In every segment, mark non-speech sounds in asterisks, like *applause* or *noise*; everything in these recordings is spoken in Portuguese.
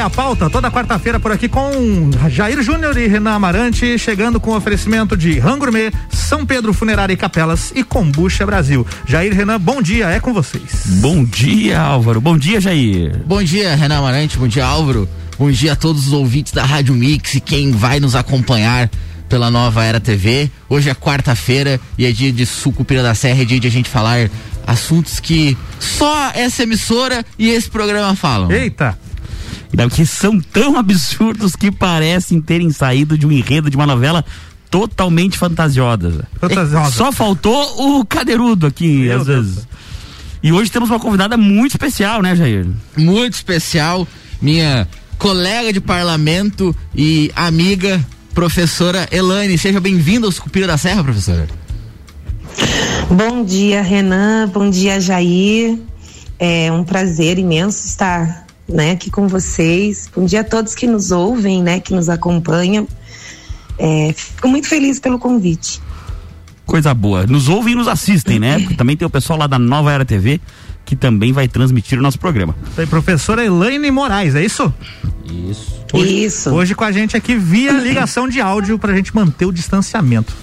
é a pauta, toda quarta-feira por aqui com Jair Júnior e Renan Amarante, chegando com oferecimento de Rangourmet, São Pedro Funerária e Capelas e Combucha Brasil. Jair Renan, bom dia, é com vocês. Bom dia, Álvaro. Bom dia, Jair. Bom dia, Renan Amarante. Bom dia, Álvaro. Bom dia a todos os ouvintes da Rádio Mix e quem vai nos acompanhar pela Nova Era TV. Hoje é quarta-feira e é dia de Sucupira da Serra, é dia de a gente falar assuntos que só essa emissora e esse programa falam. Eita! Que são tão absurdos que parecem terem saído de um enredo de uma novela totalmente fantasiosa. Fantasiosa. Só faltou o cadeirudo aqui, Meu às Deus. vezes. E hoje temos uma convidada muito especial, né, Jair? Muito especial, minha colega de parlamento e amiga professora Elaine. Seja bem-vinda ao Sucupira da Serra, professora. Bom dia, Renan. Bom dia, Jair. É um prazer imenso estar né, aqui com vocês. Bom dia a todos que nos ouvem, né, que nos acompanham. É, fico muito feliz pelo convite. Coisa boa. Nos ouvem e nos assistem, né? Porque *laughs* também tem o pessoal lá da Nova Era TV que também vai transmitir o nosso programa. Tem professora Elaine Moraes, é isso? Isso. Hoje, isso. Hoje com a gente aqui via ligação de áudio para a gente manter o distanciamento.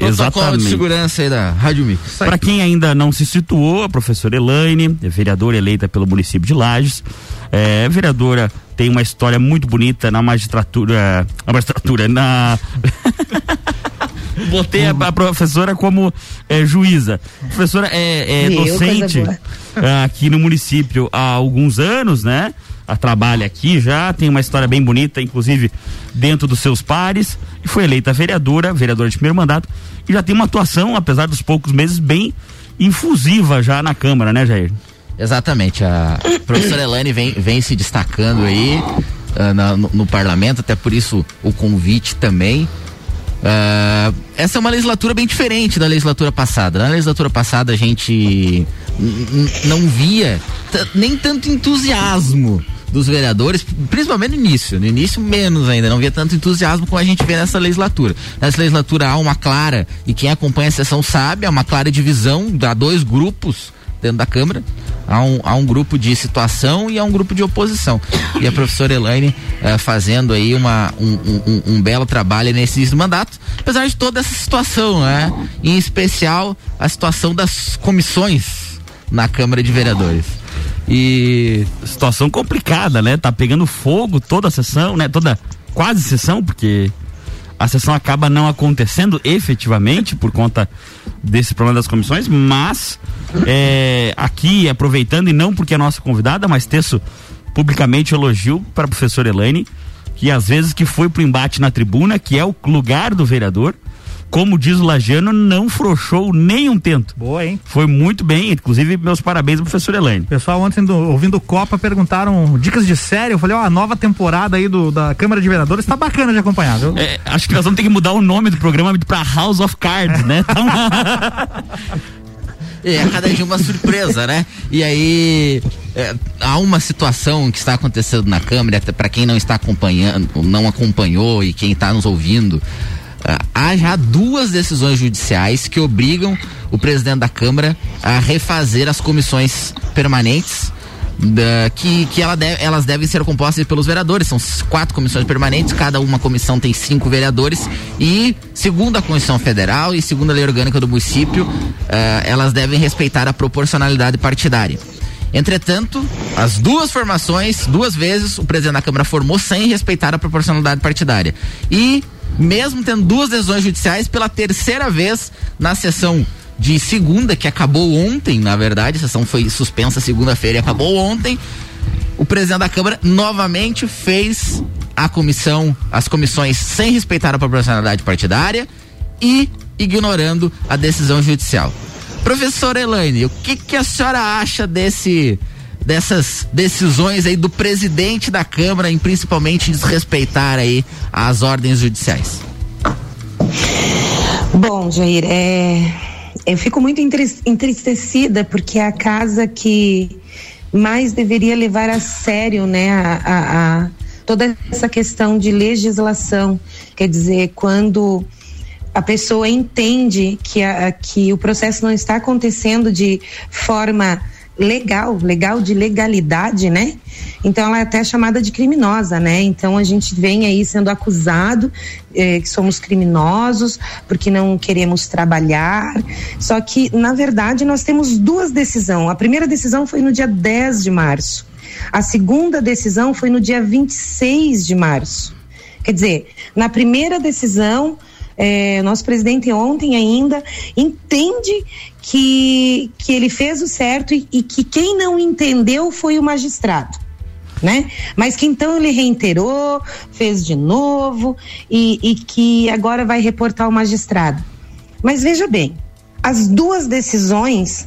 Exatamente. de segurança aí da Rádio Mix. Para quem ainda não se situou, a professora Elaine, é vereadora eleita pelo município de Lages, é vereadora tem uma história muito bonita na magistratura, na magistratura, na *laughs* Botei a, a, professora como é, juíza. A professora é, é docente é, aqui no município há alguns anos, né? Trabalha aqui já, tem uma história bem bonita, inclusive dentro dos seus pares, e foi eleita vereadora, vereadora de primeiro mandato, e já tem uma atuação, apesar dos poucos meses, bem infusiva já na Câmara, né, Jair? Exatamente. A professora Elane vem, vem se destacando aí uh, no, no parlamento, até por isso o convite também. Uh, essa é uma legislatura bem diferente da legislatura passada. Na legislatura passada a gente não via nem tanto entusiasmo dos vereadores, principalmente no início. No início, menos ainda, não via tanto entusiasmo como a gente vê nessa legislatura. Nessa legislatura há uma clara, e quem acompanha a sessão sabe, há uma clara divisão, há dois grupos dentro da Câmara. Há um, há um grupo de situação e há um grupo de oposição. E a professora Elaine eh, fazendo aí uma, um, um, um, belo trabalho nesse mandato, apesar de toda essa situação, né? Em especial a situação das comissões na Câmara de Vereadores. E situação complicada, né? Tá pegando fogo toda a sessão, né? Toda quase sessão, porque a sessão acaba não acontecendo efetivamente por conta desse problema das comissões, mas é, aqui aproveitando e não porque é nossa convidada, mas texto publicamente elogio para a professora Elaine, que às vezes que foi pro embate na tribuna, que é o lugar do vereador, como diz o Lajano, não frouxou nem um tento. Boa, hein? Foi muito bem, inclusive meus parabéns ao professor Elaine. Pessoal, ontem do, ouvindo Copa perguntaram dicas de série, eu falei, ó, a nova temporada aí do, da Câmara de Vereadores tá bacana de acompanhar, viu? É, acho que nós vamos ter que mudar o nome do programa para House of Cards, né? *laughs* Então... É, cada dia uma surpresa, né? E aí é, há uma situação que está acontecendo na Câmara, para quem não está acompanhando, não acompanhou e quem está nos ouvindo, há já duas decisões judiciais que obrigam o presidente da Câmara a refazer as comissões permanentes. Da, que, que ela deve, elas devem ser compostas pelos vereadores. São quatro comissões permanentes, cada uma comissão tem cinco vereadores. E, segundo a Constituição Federal e segundo a lei orgânica do município, uh, elas devem respeitar a proporcionalidade partidária. Entretanto, as duas formações, duas vezes, o presidente da Câmara formou sem respeitar a proporcionalidade partidária. E mesmo tendo duas decisões judiciais pela terceira vez na sessão de segunda, que acabou ontem, na verdade, a sessão foi suspensa segunda-feira e acabou ontem. O presidente da Câmara novamente fez a comissão, as comissões sem respeitar a proporcionalidade partidária e ignorando a decisão judicial. Professora Elaine, o que, que a senhora acha desse dessas decisões aí do presidente da Câmara em principalmente desrespeitar aí as ordens judiciais? Bom, Jair, é, eu fico muito entristecida porque é a casa que mais deveria levar a sério, né, a, a, a toda essa questão de legislação, quer dizer, quando a pessoa entende que, a, que o processo não está acontecendo de forma legal, legal de legalidade, né? Então ela é até chamada de criminosa, né? Então a gente vem aí sendo acusado eh, que somos criminosos porque não queremos trabalhar. Só que, na verdade, nós temos duas decisões. A primeira decisão foi no dia 10 de março. A segunda decisão foi no dia 26 de março. Quer dizer, na primeira decisão, é, nosso presidente ontem ainda entende que, que ele fez o certo e, e que quem não entendeu foi o magistrado. Né? Mas que então ele reiterou, fez de novo e, e que agora vai reportar o magistrado. Mas veja bem, as duas decisões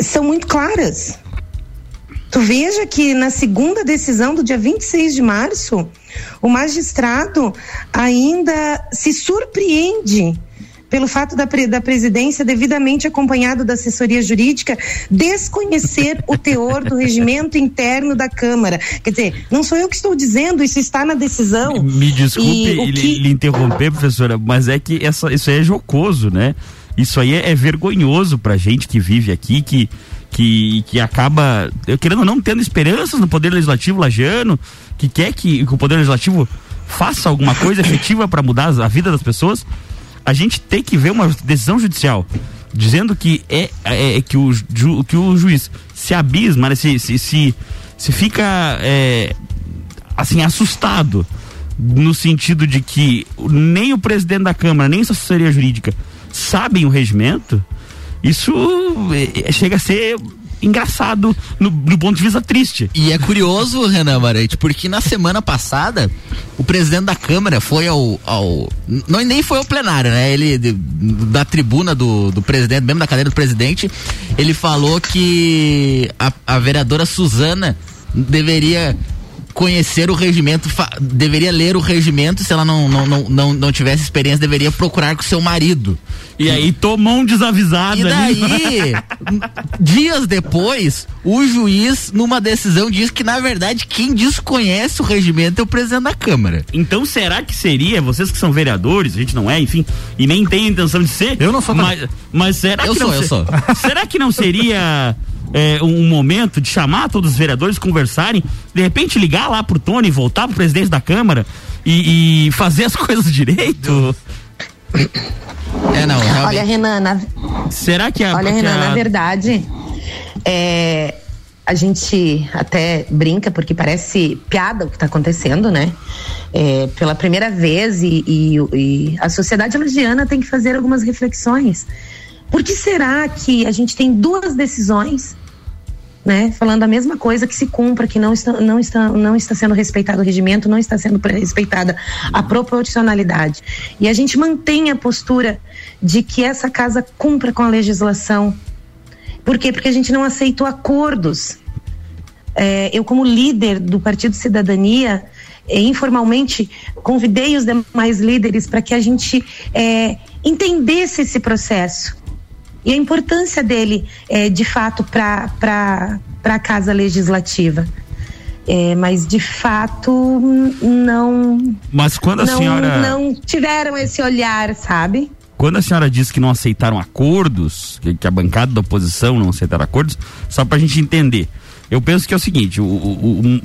são muito claras. Tu veja que na segunda decisão do dia 26 de março, o magistrado ainda se surpreende pelo fato da, da presidência, devidamente acompanhado da assessoria jurídica, desconhecer o teor do regimento interno da Câmara. Quer dizer, não sou eu que estou dizendo, isso está na decisão. Me desculpe que... lhe interromper, professora, mas é que essa, isso aí é jocoso, né? Isso aí é, é vergonhoso pra gente que vive aqui, que que, que acaba, eu querendo ou não, tendo esperanças no Poder Legislativo lagiano, que quer que, que o Poder Legislativo faça alguma coisa efetiva para mudar a vida das pessoas, a gente tem que ver uma decisão judicial dizendo que é, é, é que, o, ju, que o juiz se abisma, né, se, se, se, se fica é, assim assustado no sentido de que nem o presidente da Câmara, nem a assessoria jurídica sabem o regimento, isso é, chega a ser engraçado no, no, ponto de vista triste. E é curioso, Renan Marante, porque na semana passada o presidente da Câmara foi ao. ao não, nem foi ao plenário, né? Ele, de, da tribuna do, do presidente, mesmo da cadeira do presidente, ele falou que a, a vereadora Suzana deveria conhecer o regimento, deveria ler o regimento, se ela não, não, não, não, não tivesse experiência, deveria procurar com seu marido. E aí tomou um desavisado. E daí, *laughs* dias depois, o juiz, numa decisão, diz que, na verdade, quem desconhece o regimento é o presidente da Câmara. Então, será que seria, vocês que são vereadores, a gente não é, enfim, e nem tem a intenção de ser. Eu não sou mas, mas será eu que sou, não eu sou. *laughs* Será que não seria é, um momento de chamar todos os vereadores, conversarem, de repente ligar lá pro Tony, voltar pro presidente da Câmara e, e fazer as *laughs* coisas direito? É, não, realmente. Olha, Renan, na... será que a. Olha, Renan, a... na verdade, é, a gente até brinca porque parece piada o que está acontecendo, né? É, pela primeira vez e, e, e a sociedade lagiana tem que fazer algumas reflexões. Por que será que a gente tem duas decisões né, falando a mesma coisa que se cumpra, que não está, não está, não está sendo respeitado o regimento, não está sendo respeitada a proporcionalidade. E a gente mantém a postura de que essa casa cumpra com a legislação. Por quê? Porque a gente não aceitou acordos. É, eu, como líder do Partido Cidadania, é, informalmente convidei os demais líderes para que a gente é, entendesse esse processo e a importância dele, é, de fato, para a Casa Legislativa. É, mas de fato não. Mas quando a não, senhora. Não tiveram esse olhar, sabe? Quando a senhora disse que não aceitaram acordos, que, que a bancada da oposição não aceitaram acordos, só para a gente entender. Eu penso que é o seguinte: o, o, o,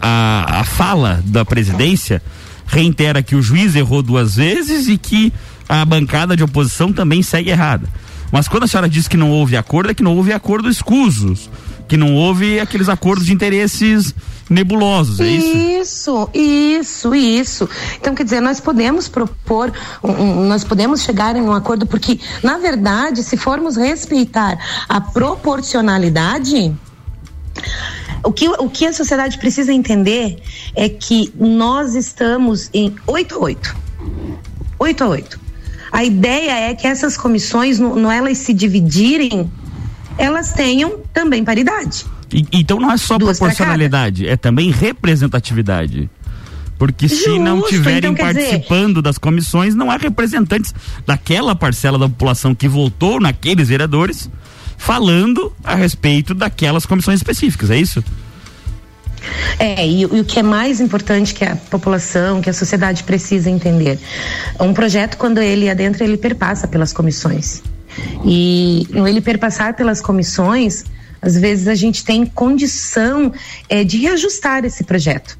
a, a fala da presidência reitera que o juiz errou duas vezes e que a bancada de oposição também segue errada. Mas quando a senhora diz que não houve acordo, é que não houve acordo escusos, que não houve aqueles acordos de interesses nebulosos, é isso? Isso, isso, isso. Então, quer dizer, nós podemos propor, um, nós podemos chegar em um acordo, porque, na verdade, se formos respeitar a proporcionalidade, o que, o que a sociedade precisa entender é que nós estamos em 8 a 8. 8 a 8. A ideia é que essas comissões, não, elas se dividirem, elas tenham também paridade. E, então não é só Duas proporcionalidade, é também representatividade. Porque Justo, se não tiverem então, participando dizer... das comissões, não há representantes daquela parcela da população que votou naqueles vereadores falando a respeito daquelas comissões específicas, é isso? É, e, e, o que é mais importante que a população, que a sociedade precisa entender. Um projeto, quando ele adentra, ele perpassa pelas comissões. E no ele perpassar pelas comissões, às vezes a gente tem condição é, de reajustar esse projeto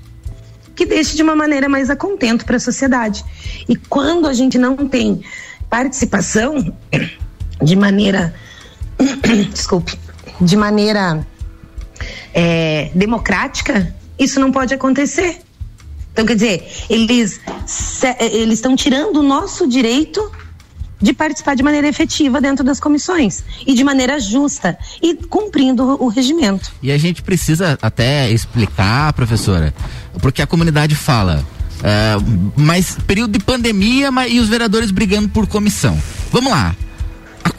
que deixe de uma maneira mais a contento para a sociedade. E quando a gente não tem participação de maneira, *coughs* desculpe, de maneira é, democrática, isso não pode acontecer. Então, quer dizer, eles eles estão tirando o nosso direito de participar de maneira efetiva dentro das comissões e de maneira justa e cumprindo o regimento. E a gente precisa até explicar, professora, porque a comunidade fala. Uh, mas período de pandemia mas, e os vereadores brigando por comissão. Vamos lá.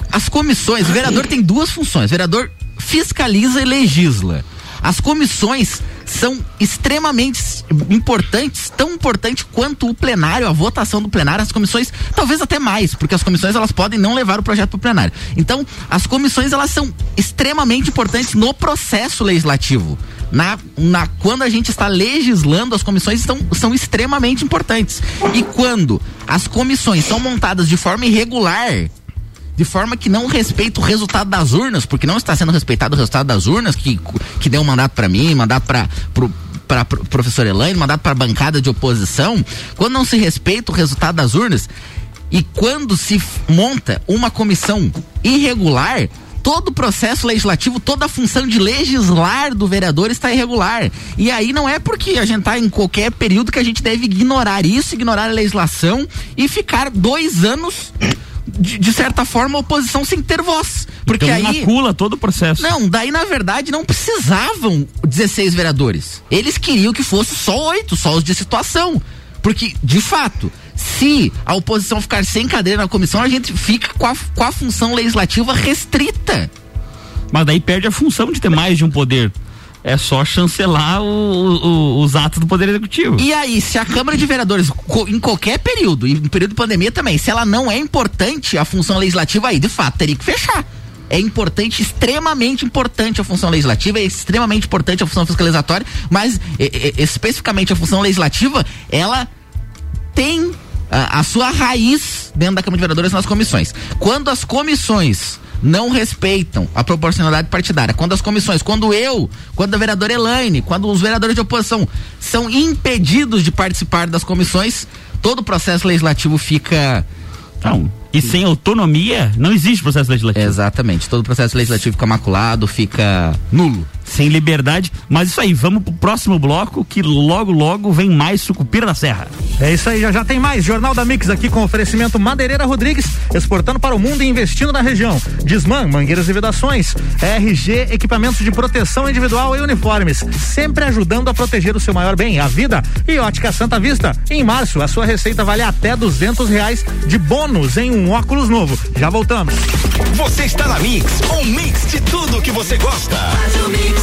As comissões, o vereador tem duas funções. O vereador fiscaliza e legisla. As comissões são extremamente importantes, tão importante quanto o plenário, a votação do plenário, as comissões, talvez até mais, porque as comissões elas podem não levar o projeto para o plenário. Então, as comissões elas são extremamente importantes no processo legislativo. Na, na, quando a gente está legislando, as comissões estão, são extremamente importantes. E quando as comissões são montadas de forma irregular, de forma que não respeita o resultado das urnas, porque não está sendo respeitado o resultado das urnas, que, que deu um mandato para mim, mandato para para professor Elaine, mandato para bancada de oposição, quando não se respeita o resultado das urnas e quando se monta uma comissão irregular, todo o processo legislativo, toda a função de legislar do vereador está irregular. E aí não é porque a gente está em qualquer período que a gente deve ignorar isso, ignorar a legislação e ficar dois anos de, de, certa forma, a oposição sem ter voz. Porque então, aí. macula todo o processo. Não, daí, na verdade, não precisavam 16 vereadores. Eles queriam que fosse só oito, só os de situação. Porque, de fato, se a oposição ficar sem cadeira na comissão, a gente fica com a, com a função legislativa restrita. Mas daí perde a função de ter mais de um poder é só chancelar o, o, os atos do Poder Executivo. E aí, se a Câmara de Vereadores, em qualquer período, em período de pandemia também, se ela não é importante a função legislativa, aí de fato teria que fechar. É importante, extremamente importante a função legislativa, é extremamente importante a função fiscalizatória, mas é, é, especificamente a função legislativa, ela tem a, a sua raiz dentro da Câmara de Vereadores nas comissões. Quando as comissões não respeitam a proporcionalidade partidária. Quando as comissões, quando eu, quando a vereadora Elaine, quando os vereadores de oposição são impedidos de participar das comissões, todo o processo legislativo fica. Não. E sem autonomia, não existe processo legislativo. Exatamente. Todo o processo legislativo fica maculado, fica nulo sem liberdade. Mas isso aí, vamos pro próximo bloco que logo, logo vem mais Sucupira da Serra. É isso aí, já já tem mais. Jornal da Mix aqui com oferecimento Madeireira Rodrigues, exportando para o mundo e investindo na região. Desman, mangueiras e vedações. RG, equipamentos de proteção individual e uniformes. Sempre ajudando a proteger o seu maior bem, a vida. E Ótica Santa Vista. Em março, a sua receita vale até duzentos reais de bônus em um óculos novo. Já voltamos. Você está na Mix, um mix de tudo que você gosta. Faz o mix.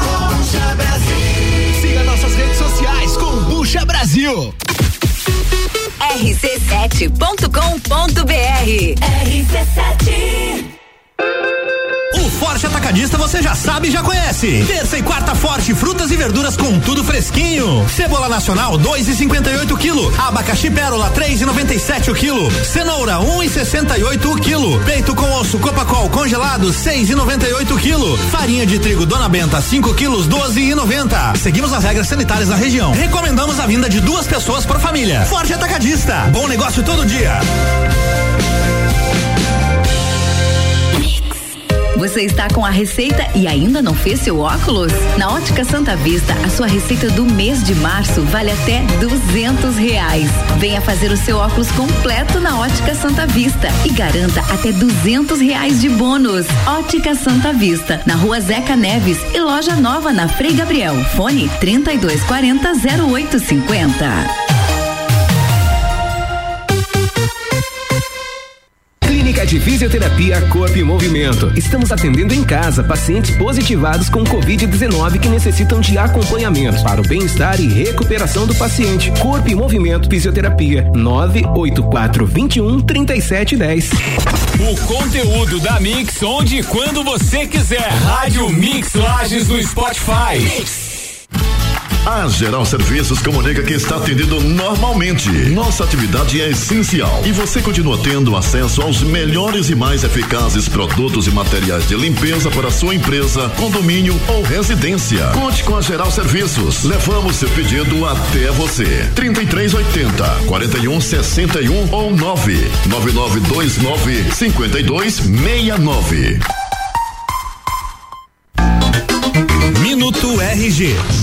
Nossas redes sociais, Kombucha Brasil. Rc7.com.br RC7 o Forte Atacadista você já sabe e já conhece. Terça e quarta forte, frutas e verduras com tudo fresquinho. Cebola nacional, dois e cinquenta e oito quilo. Abacaxi pérola, três e noventa e sete o quilo. Cenoura, um e sessenta e oito o quilo. Peito com osso Copacol congelado, seis e noventa e oito quilo. Farinha de trigo Dona Benta, 5 quilos, doze e noventa. Seguimos as regras sanitárias da região. Recomendamos a vinda de duas pessoas por família. Forte Atacadista, bom negócio todo dia. Você está com a receita e ainda não fez seu óculos? Na Ótica Santa Vista, a sua receita do mês de março vale até duzentos reais. Venha fazer o seu óculos completo na Ótica Santa Vista e garanta até duzentos reais de bônus. Ótica Santa Vista, na rua Zeca Neves e loja nova na Frei Gabriel. Fone 3240 0850. Clínica de Fisioterapia Corpo e Movimento. Estamos atendendo em casa pacientes positivados com Covid-19 que necessitam de acompanhamento para o bem-estar e recuperação do paciente. Corpo e Movimento Fisioterapia 984 21 3710. O conteúdo da Mix onde e quando você quiser. Rádio Mix Lages no Spotify. Mix. A Geral Serviços comunica que está atendendo normalmente. Nossa atividade é essencial e você continua tendo acesso aos melhores e mais eficazes produtos e materiais de limpeza para sua empresa, condomínio ou residência. Conte com a Geral Serviços. Levamos seu pedido até você. 3380 4161 ou 99929 5269. Minuto RG.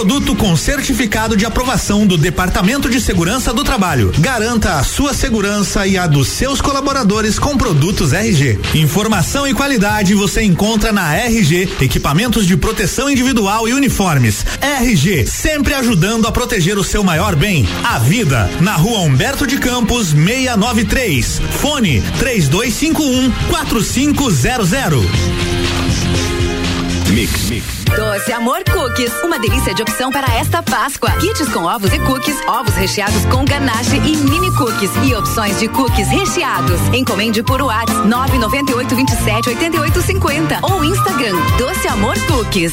Produto com certificado de aprovação do Departamento de Segurança do Trabalho. Garanta a sua segurança e a dos seus colaboradores com produtos RG. Informação e qualidade você encontra na RG, equipamentos de proteção individual e uniformes. RG, sempre ajudando a proteger o seu maior bem, a vida. Na rua Humberto de Campos, 693. Fone 3251 4500. Mix, mix. Doce Amor Cookies, uma delícia de opção para esta Páscoa. Kits com ovos e cookies, ovos recheados com ganache e mini cookies e opções de cookies recheados. Encomende por WhatsApp 998 27 88 50 ou Instagram Doce Amor Cookies.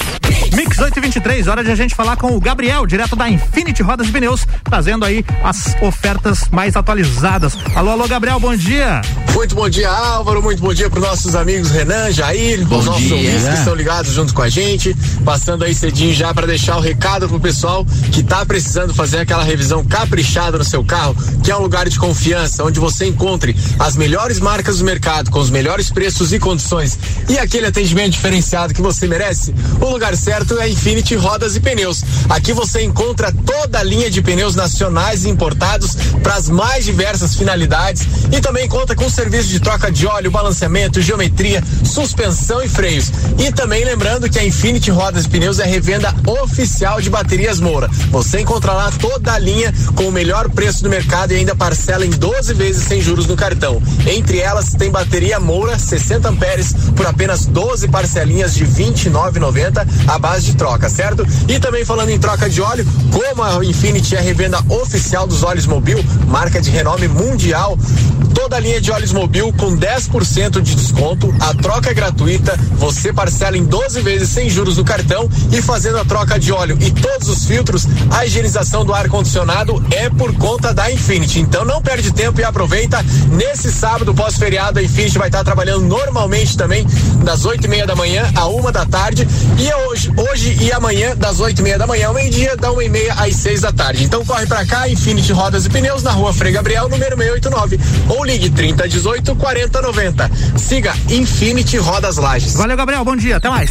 Mix 823, hora de a gente falar com o Gabriel, direto da Infinity Rodas e Pneus, trazendo aí as ofertas mais atualizadas. Alô, alô, Gabriel, bom dia. Muito bom dia, Álvaro. Muito bom dia para os nossos amigos Renan, Jair, Bom os nossos dia. ouvintes que estão ligados junto com a gente. Passando aí cedinho já para deixar o recado pro pessoal que tá precisando fazer aquela revisão caprichada no seu carro, que é um lugar de confiança, onde você encontre as melhores marcas do mercado, com os melhores preços e condições e aquele atendimento diferenciado que você merece. O lugar certo é Infinity Rodas e Pneus. Aqui você encontra toda a linha de pneus nacionais e importados para as mais diversas finalidades e também conta com serviço de troca de óleo, balanceamento, geometria, suspensão e freios. E também lembrando que a Infinity Rodas e Pneus é revenda oficial de baterias Moura. Você encontra lá toda a linha com o melhor preço do mercado e ainda parcela em 12 vezes sem juros no cartão. Entre elas tem bateria Moura 60 amperes por apenas 12 parcelinhas de 29,90 à base de troca, certo? E também falando em troca de óleo, como a Infinity é revenda oficial dos óleos Mobil, marca de renome mundial, toda a linha de óleos Mobil com 10% de desconto, a troca é gratuita, você parcela em 12 vezes sem juros no cartão e fazendo a troca de óleo e todos os filtros, a higienização do ar condicionado é por conta da Infinity. Então não perde tempo e aproveita. Nesse sábado pós-feriado, a Infinity vai estar trabalhando normalmente também das 8 e meia da manhã a uma da tarde e é hoje, hoje e amanhã das 8 e meia da manhã ao meio-dia, da uma e meia às 6 da tarde. Então corre pra cá, Infinity Rodas e Pneus na rua Frei Gabriel, número 689 ou ligue 3018 4090. Siga Infinity Rodas Lages. Valeu, Gabriel, bom dia, até mais.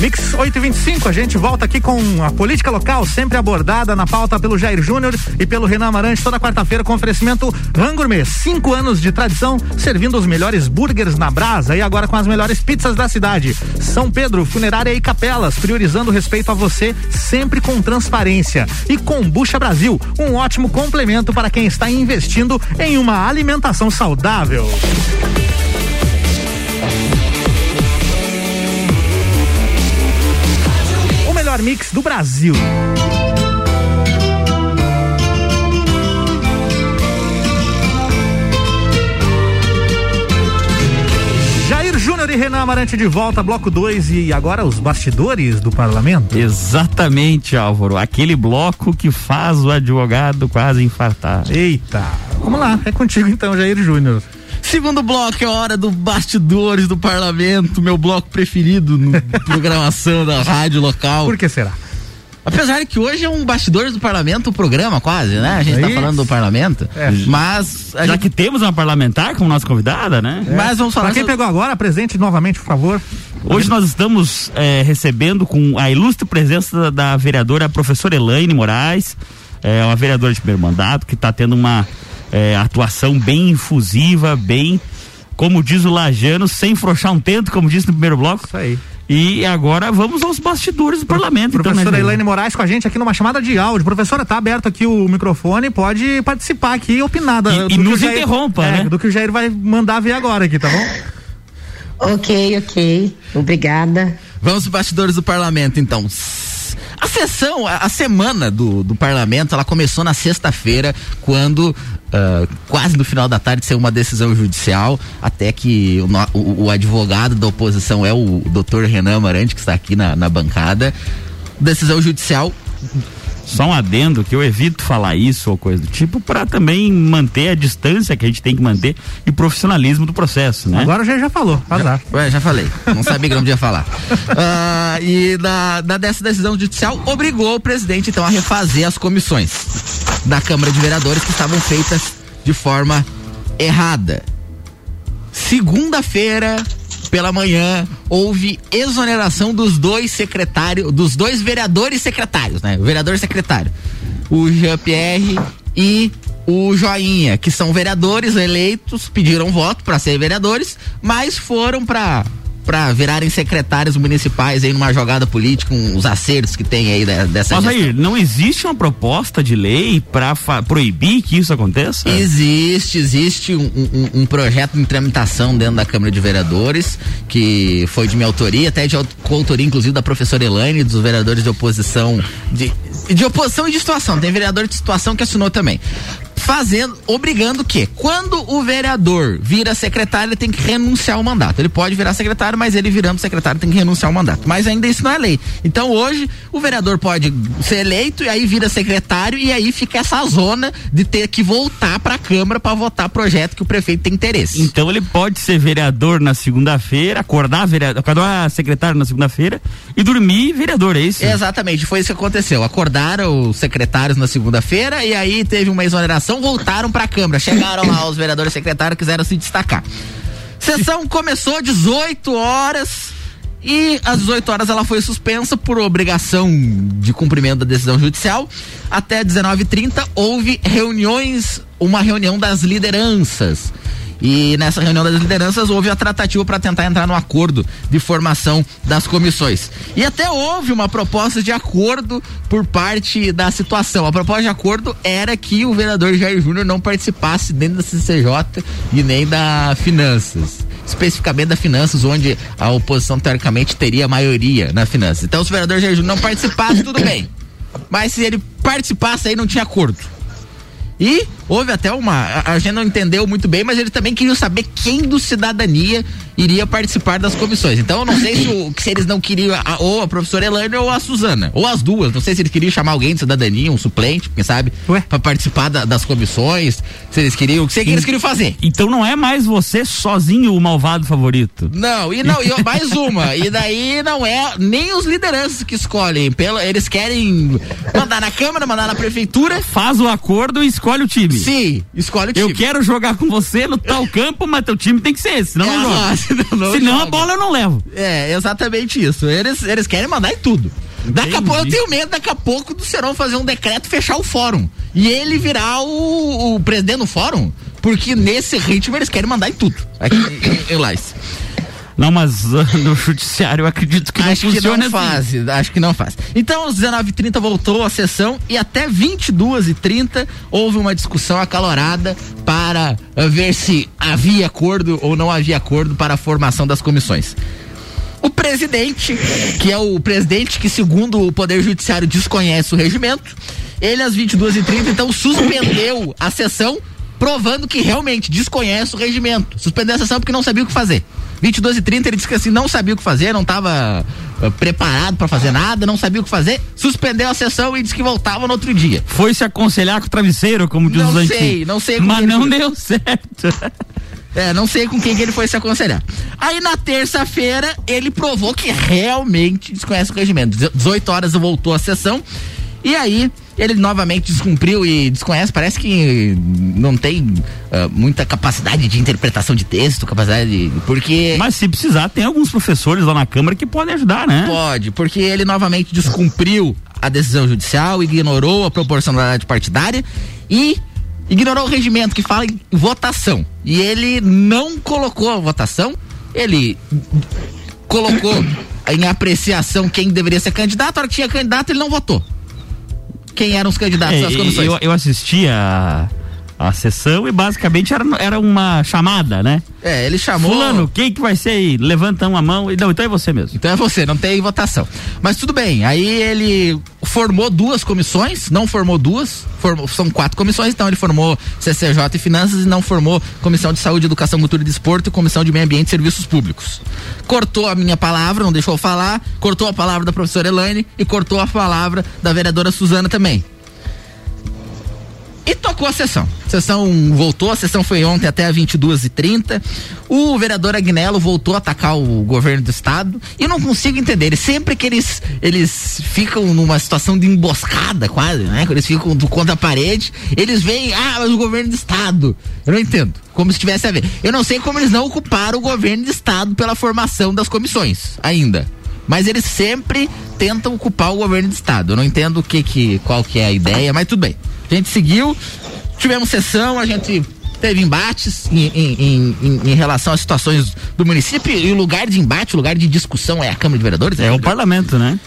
Mix 825, a gente volta aqui com a política local, sempre abordada na pauta pelo Jair Júnior e pelo Renan Amarante, toda quarta-feira com oferecimento Rangourmet. Cinco anos de tradição, servindo os melhores burgers na brasa e agora com as melhores pizzas da cidade. São Pedro, funerária e capelas, priorizando o respeito a você, sempre com transparência. E Combucha Brasil, um ótimo complemento para quem está investindo em uma alimentação saudável. Melhor mix do Brasil. Jair Júnior e Renan Amarante de volta, bloco 2 e agora os bastidores do parlamento. Exatamente, Álvaro. Aquele bloco que faz o advogado quase infartar. Eita, vamos lá, é contigo então, Jair Júnior. Segundo bloco é hora do Bastidores do Parlamento, meu bloco preferido no *laughs* programação da rádio local. Por que será? Apesar de que hoje é um bastidores do parlamento o programa, quase, né? A gente tá Isso. falando do parlamento. É. Mas. A Já gente, que temos uma parlamentar como nossa convidada, né? Mas vamos falar Pra quem sobre- pegou agora, presente novamente, por favor. Hoje nós estamos eh, recebendo com a ilustre presença da, da vereadora professora Elaine Moraes, é uma vereadora de primeiro mandato que está tendo uma eh, atuação bem infusiva, bem, como diz o Lajano, sem frouxar um tento, como disse no primeiro bloco. Isso aí. E agora vamos aos bastidores do parlamento. então, né, Professora? Elaine Moraes com a gente aqui numa chamada de áudio. Professora, tá aberto aqui o microfone, pode participar aqui e opinar. da- E- do e que nos o Jair- interrompa, é, né? Do que o Jair vai mandar ver agora aqui, tá bom? Ok, ok. Obrigada. Vamos para bastidores do parlamento, então. A sessão, a, a semana do, do parlamento, ela começou na sexta-feira, quando ah, quase no final da tarde saiu uma decisão judicial, até que o, o- o advogado da oposição é o doutor Renan Amarante, que está aqui na, na bancada. Decisão judicial Só um adendo que eu evito falar isso ou coisa do tipo para também manter a distância que a gente tem que manter e profissionalismo do processo, né? Agora Jair já falou. Azar. Ué, já falei. Não sabia que não podia falar. *laughs* Ah, e da, da dessa decisão judicial obrigou o presidente, então, a refazer as comissões da Câmara de Vereadores que estavam feitas de forma errada. Segunda-feira, pela manhã, houve exoneração dos dois secretários, dos dois vereadores secretários, né? O vereador e secretário. O Jean-Pierre e o Joinha, que são vereadores eleitos, pediram voto para ser vereadores, mas foram para para virarem secretários municipais aí numa jogada política, com os acertos que tem aí de- dessa Mas aí, não existe uma proposta de lei para proibir que isso aconteça? Existe, existe um, um- um projeto em tramitação dentro da Câmara de Vereadores, que foi de minha autoria, até de au- coautoria, inclusive, da professora Elaine, dos vereadores de oposição, de, de oposição e de situação. Tem vereador de situação que assinou também. Fazendo, obrigando que, quando o vereador vira secretário, ele tem que renunciar ao mandato. Ele pode virar secretário, mas ele virando secretário tem que renunciar ao mandato. Mas ainda isso não é lei. Então hoje, o vereador pode ser eleito e aí vira secretário e aí fica essa zona de ter que voltar para a Câmara para votar projeto que o prefeito tem interesse. Então ele pode ser vereador na segunda-feira, acordar vereador, acordar secretário na segunda-feira e dormir vereador, é isso? Exatamente, foi isso que aconteceu. Acordaram os secretários na segunda-feira e aí teve uma exoneração, voltaram para a Câmara. Chegaram lá os vereadores secretários quiseram se destacar. Sessão começou às 18 horas e às 18 horas ela foi suspensa por obrigação de cumprimento da decisão judicial. Até 19h30 houve reuniões, uma reunião das lideranças. E nessa reunião das lideranças houve a tratativa para tentar entrar no acordo de formação das comissões. E até houve uma proposta de acordo por parte da situação. A proposta de acordo era que o vereador Jair Júnior não participasse dentro da CCJ e nem da Finanças. Especificamente da Finanças, onde a oposição teoricamente teria maioria na Finanças. Então, se o vereador Jair Júnior não participasse, tudo bem. Mas se ele participasse, aí não tinha acordo. E houve até uma. A, a gente não entendeu muito bem, mas ele também queria saber quem do cidadania iria participar das comissões. Então eu não sei se, o- se eles não queriam a- ou a professora Elaine ou a Suzana. Ou as duas. Não sei se eles queriam chamar alguém de cidadania, um suplente, quem sabe, para participar da- das comissões. Se eles queriam. O que, que eles queriam fazer. Então não é mais você sozinho o malvado favorito. Não, e não, e mais uma. E daí não é nem os lideranças que escolhem. Pelo, eles querem mandar na Câmara, mandar na Prefeitura. Faz o acordo e escolhe o time. Sim, escolhe o time. Eu quero jogar com você no tal *laughs* campo, mas teu time tem que ser esse, senão É, não joga. não, senão não senão a bola eu não levo. É, exatamente isso. Eles, eles querem mandar em tudo. Daqui a pouco, eu tenho medo daqui a pouco do Serão fazer um decreto e fechar o fórum. E ele virar o, o presidente do fórum. Porque nesse ritmo eles querem mandar em tudo. Aqui em, em. Não, mas uh, *laughs* no judiciário eu acredito que acho não que funciona não assim. faz, acho que não faz. Então, às 19h30 voltou a sessão e até 22h30 houve uma discussão acalorada para eh, ver se havia acordo ou não havia acordo para a formação das comissões. O presidente, que é o presidente que, segundo o Poder Judiciário, desconhece o regimento, ele às 22h30 então suspendeu a sessão, provando que realmente desconhece o regimento. Suspendeu a sessão porque não sabia o que fazer. 22 e 30 ele disse que assim não sabia o que fazer, não estava preparado para fazer nada, não sabia o que fazer, suspendeu a sessão e disse que voltava no outro dia. Foi se aconselhar com o travesseiro, como diz Não os sei, antigos. não sei como Mas ele não deu certo. *laughs* É, não sei com quem que ele foi se aconselhar. Aí na terça-feira ele provou que realmente desconhece o regimento. 18 horas voltou a sessão e aí ele novamente descumpriu e desconhece, parece que não tem uh, muita capacidade de interpretação de texto, capacidade de, porque Mas se precisar, tem alguns professores lá na Câmara que podem ajudar, né? Pode, porque ele novamente descumpriu a decisão judicial, ignorou a proporcionalidade partidária e ignorou o regimento que fala em votação. E ele não colocou a votação, ele colocou em apreciação quem deveria ser candidato, a hora que tinha candidato, ele não votou. Quem eram os candidatos É, às comissões? eu, eu assisti a, a sessão e basicamente era, era uma chamada, né? É, ele chamou. Fulano, quem que vai ser aí? Levanta uma mão e não, então é você mesmo. Então é você, não tem votação. Mas tudo bem, aí ele formou duas comissões, não formou duas, formou, são quatro comissões, então ele formou CCJ e Finanças e não formou Comissão de Saúde, Educação, Cultura e Desporto e Comissão de Meio Ambiente e Serviços Públicos. Cortou a minha palavra, não deixou eu falar, cortou a palavra da professora Elaine e cortou a palavra da vereadora Suzana também. E tocou a sessão. A sessão voltou, a sessão foi ontem até 22h30. O vereador Agnello voltou a atacar o governo do estado. E não consigo entender. Sempre que eles, eles ficam numa situação de emboscada, quase, né? Quando eles ficam do contra a parede, eles veem, ah, mas o governo do estado. Eu não entendo. Como se tivesse a ver. Eu não sei como eles não ocuparam o governo do estado pela formação das comissões, ainda. Mas eles sempre tentam ocupar o governo do estado. Eu não entendo o que, que qual que é a ideia, mas tudo bem. A gente seguiu, tivemos sessão, a gente teve embates em, em, em, em relação às situações do município e o lugar de embate, o lugar de discussão é a Câmara de Vereadores. É o parlamento, né?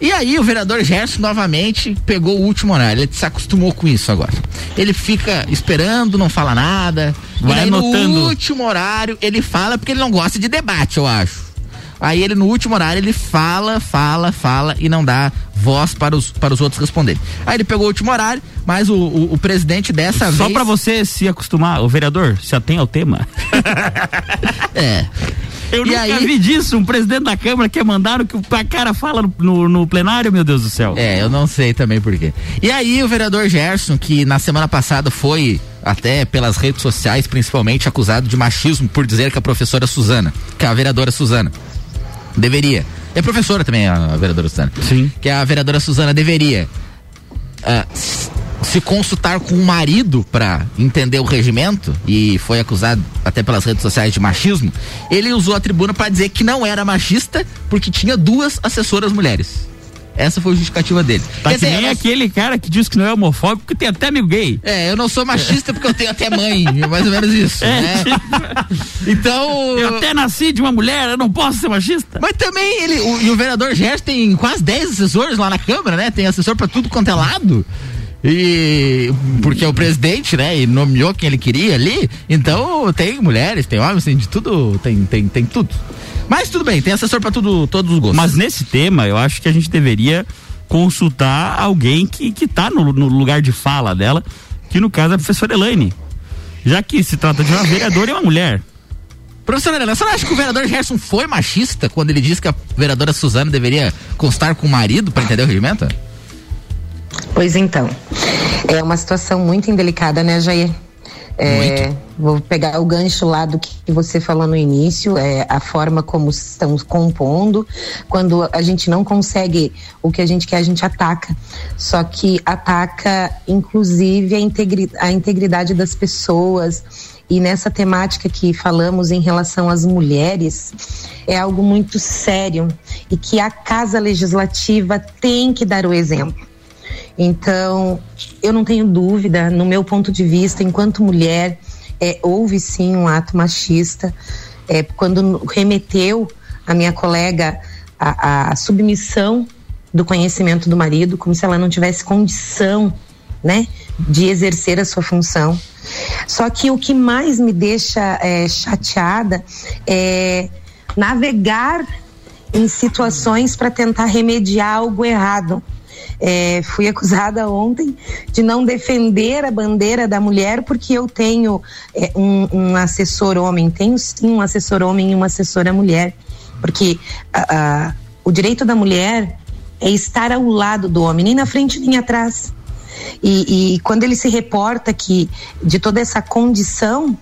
E aí o vereador Gerson novamente pegou o último horário. Ele se acostumou com isso agora. Ele fica esperando, não fala nada. Vai e aí, anotando. no último horário ele fala porque ele não gosta de debate, eu acho. Aí ele no último horário ele fala, fala, fala e não dá voz para os, para os outros responderem. Aí ele pegou o último horário, mas o, o, o presidente dessa Só vez. pra você se acostumar, o vereador se atém ao tema. *laughs* É. Eu E nunca aí- vi disso, um presidente da Câmara que mandaram que o a cara fala no, no, no plenário, meu Deus do céu. É, eu não sei também porquê. E aí o vereador Gerson, que na semana passada foi até pelas redes sociais, principalmente acusado de machismo por dizer que a professora Suzana, que a vereadora Suzana deveria. A professora também, a vereadora Suzana. Sim. Que a vereadora Suzana deveria s- se consultar com o marido para entender o regimento e foi acusado até pelas redes sociais de machismo. Ele usou a tribuna para dizer que não era machista porque tinha duas assessoras mulheres. Essa foi a justificativa dele. Tá Quer que dizer, nem aquele cara que diz que não é homofóbico, que tem até amigo gay. é, eu não sou machista porque eu tenho até mãe, *laughs* mais ou menos isso. É, né? Então. Eu até nasci de uma mulher, eu não posso ser machista. Mas também ele, o, e o vereador Gerson tem quase 10 assessores lá na Câmara, né? Tem assessor pra tudo quanto é lado. E porque é o presidente, né? E nomeou quem ele queria ali. Então tem mulheres, tem homens, tem de tudo, tem, tem, tem tudo. Mas tudo bem, tem assessor pra tudo, todos os gostos. Mas nesse tema, eu acho que a gente deveria consultar alguém que, que tá no, no lugar de fala dela, que no caso é a professora Elaine. Já que se trata de uma vereadora e uma mulher. Professora Helena, você não acha que o vereador Gerson foi machista quando ele disse que a vereadora Suzana deveria constar com o marido pra entender o regimento? Pois então, é uma situação muito indelicada, né, Jair? É, vou pegar o gancho lá do que você falou no início, é, a forma como estão compondo. Quando a gente não consegue o que a gente quer, a gente ataca. Só que ataca, inclusive, a, integri a integridade das pessoas. E nessa temática que falamos em relação às mulheres, é algo muito sério e que a Casa Legislativa tem que dar o exemplo. Então, eu não tenho dúvida, no meu ponto de vista, enquanto mulher, é, houve sim um ato machista. É, quando remeteu a minha colega a, a submissão do conhecimento do marido, como se ela não tivesse condição, né, de exercer a sua função. Só que o que mais me deixa é, chateada é navegar em situações para tentar remediar algo errado. É, fui acusada ontem de não defender a bandeira da mulher porque eu tenho é, um, um assessor homem, tenho sim um assessor homem e uma assessora mulher, porque o direito da mulher é estar ao lado do homem, nem na frente nem atrás. E, e quando ele se reporta que de toda essa condição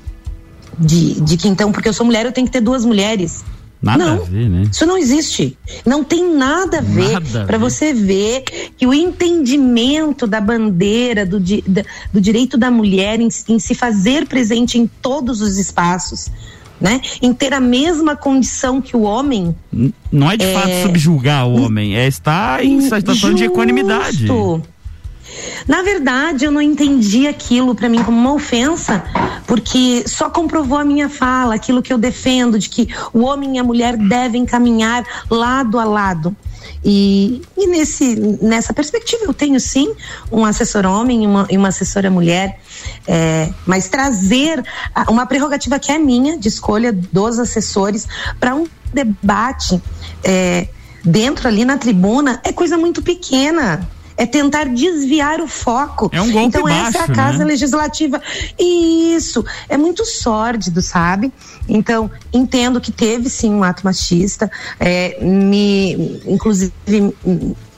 de, de que então, porque eu sou mulher, eu tenho que ter duas mulheres. Nada não, a ver, né? isso não existe. Não tem nada a ver para você ver que o entendimento da bandeira, do, di- da- do direito da mulher em, em se fazer presente em todos os espaços, né? Em ter a mesma condição que o homem. Não é de É. fato subjugar o homem, é estar em situação de equanimidade. Justo. Na verdade, eu não entendi aquilo para mim como uma ofensa, porque só comprovou a minha fala, aquilo que eu defendo, de que o homem e a mulher devem caminhar lado a lado. E, e nesse, nessa perspectiva, eu tenho sim um assessor homem e uma, e uma assessora mulher, é, mas trazer uma prerrogativa que é minha, de escolha dos assessores, para um debate é, dentro ali na tribuna, é coisa muito pequena. É tentar desviar o foco. É um golpe então, essa é a baixo, casa né? legislativa. Isso, é muito sórdido, sabe? Então, entendo que teve sim um ato machista, é, me, inclusive,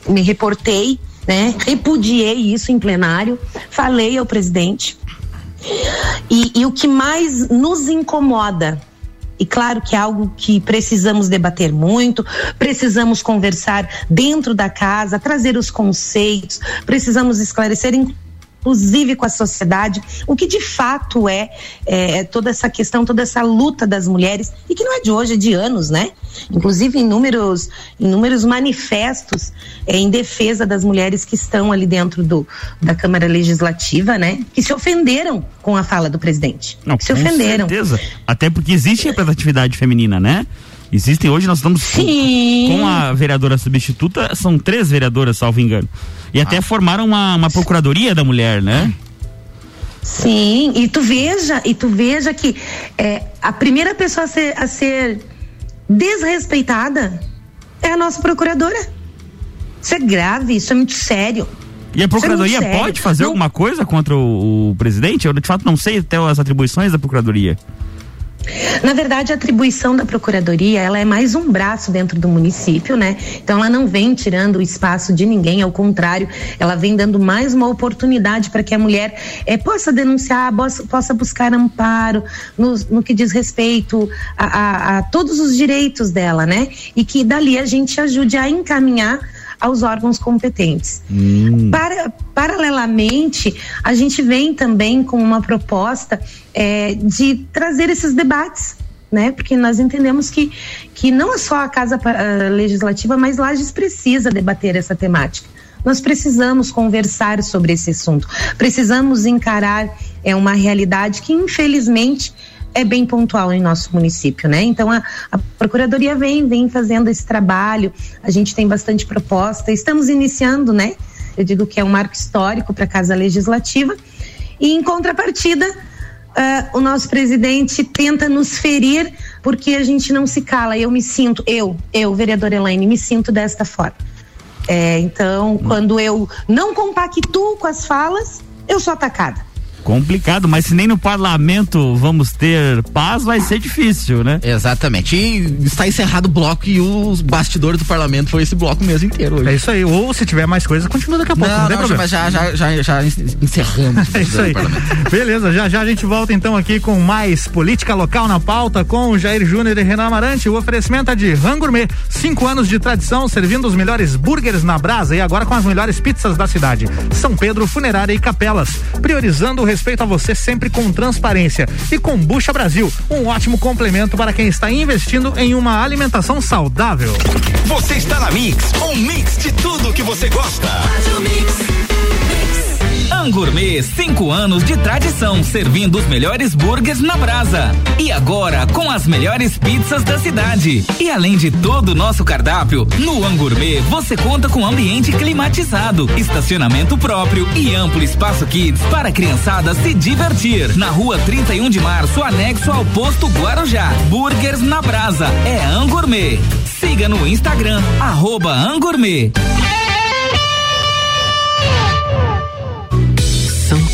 me reportei, né? Repudiei isso em plenário, falei ao presidente. E, e o que mais nos incomoda, e claro que é algo que precisamos debater muito, precisamos conversar dentro da casa, trazer os conceitos, precisamos esclarecer, inclusive com a sociedade, o que de fato é, é, toda essa questão, toda essa luta das mulheres, e que não é de hoje, é de anos, né? Inclusive inúmeros, inúmeros manifestos é, em defesa das mulheres que estão ali dentro do, da Câmara Legislativa, né? Que se ofenderam com a fala do presidente. Não, que se com ofenderam. certeza. Até porque existe representatividade feminina, né? Existem hoje, nós estamos com, Sim. com a vereadora substituta, são três vereadoras, salvo engano. E Ah. até formaram uma, uma procuradoria da mulher, né? Sim, e tu veja, e tu veja que é, a primeira pessoa a ser, a ser desrespeitada é a nossa procuradora. Isso é grave, isso é muito sério. E a procuradoria é muito sério. pode fazer Não- alguma coisa contra o, o presidente? Eu de fato não sei até as atribuições da procuradoria. Na verdade, a atribuição da procuradoria, ela é mais um braço dentro do município, né? Então ela não vem tirando o espaço de ninguém, ao contrário, ela vem dando mais uma oportunidade para que a mulher eh, possa denunciar, possa, possa buscar amparo no, no que diz respeito a, a- a todos os direitos dela, né? E que dali a gente ajude a encaminhar aos órgãos competentes. Para- paralelamente, a gente vem também com uma proposta eh, de trazer esses debates. Né? Porque nós entendemos que, que não é só a Casa ah, Legislativa, mas Lages precisa debater essa temática. Nós precisamos conversar sobre esse assunto. Precisamos encarar é, uma realidade que, infelizmente, é bem pontual em nosso município, né? Então a, a Procuradoria vem, vem fazendo esse trabalho, a gente tem bastante proposta, estamos iniciando, né? Eu digo que é um marco histórico para a Casa Legislativa. E em contrapartida, ah, o nosso presidente tenta nos ferir porque a gente não se cala. Eu me sinto, eu, eu, vereadora Elaine, me sinto desta forma. É, então, quando eu não compactuo com as falas, eu sou atacada. Complicado, mas se nem no parlamento vamos ter paz, vai ser difícil, né? Exatamente. E está encerrado o bloco e os bastidores do parlamento foi esse bloco mesmo inteiro hoje. É isso aí. Ou se tiver mais coisa, continua daqui a pouco. Não, Não, tem não, problema. mas já, já, já, já encerramos. *laughs* É isso aí. Beleza, já já a gente volta então aqui com mais política local na pauta com o Jair Júnior e Renan Amarante. O oferecimento é de Rangourmet. Cinco anos de tradição servindo os melhores burgers na brasa e agora com as melhores pizzas da cidade. São Pedro, Funerária e Capelas. Priorizando o respeito a você sempre com transparência. E Combucha Brasil, um ótimo complemento para quem está investindo em uma alimentação saudável. Você está na Mix, um mix de tudo que você gosta. Angourmet, cinco anos de tradição, servindo os melhores burgers na brasa. E agora, com as melhores pizzas da cidade. E além de todo o nosso cardápio, no Angourmet você conta com ambiente climatizado, estacionamento próprio e amplo espaço kids para a criançada se divertir. Na rua 31 de março, anexo ao posto Guarujá. Burgers na brasa. É Angourmet. Siga no Instagram, arroba Angourmet.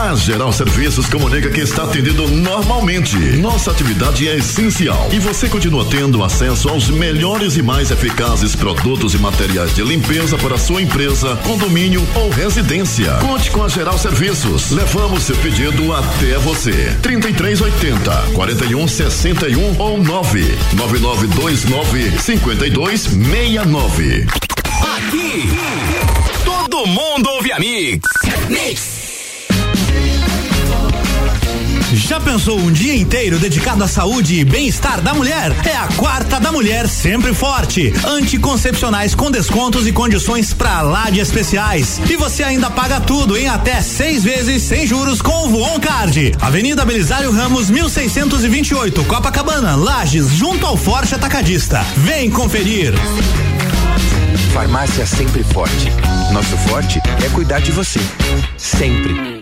A Geral Serviços comunica que está atendendo normalmente. Nossa atividade é essencial e você continua tendo acesso aos melhores e mais eficazes produtos e materiais de limpeza para sua empresa, condomínio ou residência. Conte com a Geral Serviços. Levamos seu pedido até você. 3380 4161 ou 99929 5269. Aqui, todo mundo ouve a Mix. Mix. Já pensou um dia inteiro dedicado à saúde e bem-estar da mulher? É a quarta da mulher sempre forte. Anticoncepcionais com descontos e condições pra lá de especiais. E você ainda paga tudo em até seis vezes sem juros com o Voon Card. Avenida Belisário Ramos, 1628, Copacabana, Lages, junto ao Forte Atacadista. Vem conferir. Farmácia Sempre Forte. Nosso forte é cuidar de você. Sempre.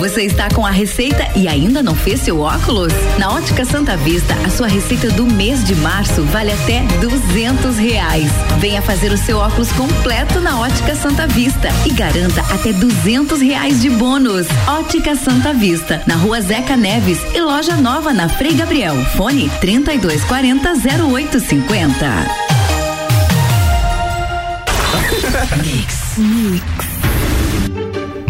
Você está com a receita e ainda não fez seu óculos? Na Ótica Santa Vista, a sua receita do mês de março vale até duzentos reais. Venha fazer o seu óculos completo na Ótica Santa Vista e garanta até duzentos reais de bônus. Ótica Santa Vista, na rua Zeca Neves e loja nova na Frei Gabriel. Fone 3240 0850. *laughs* Mix. Mix.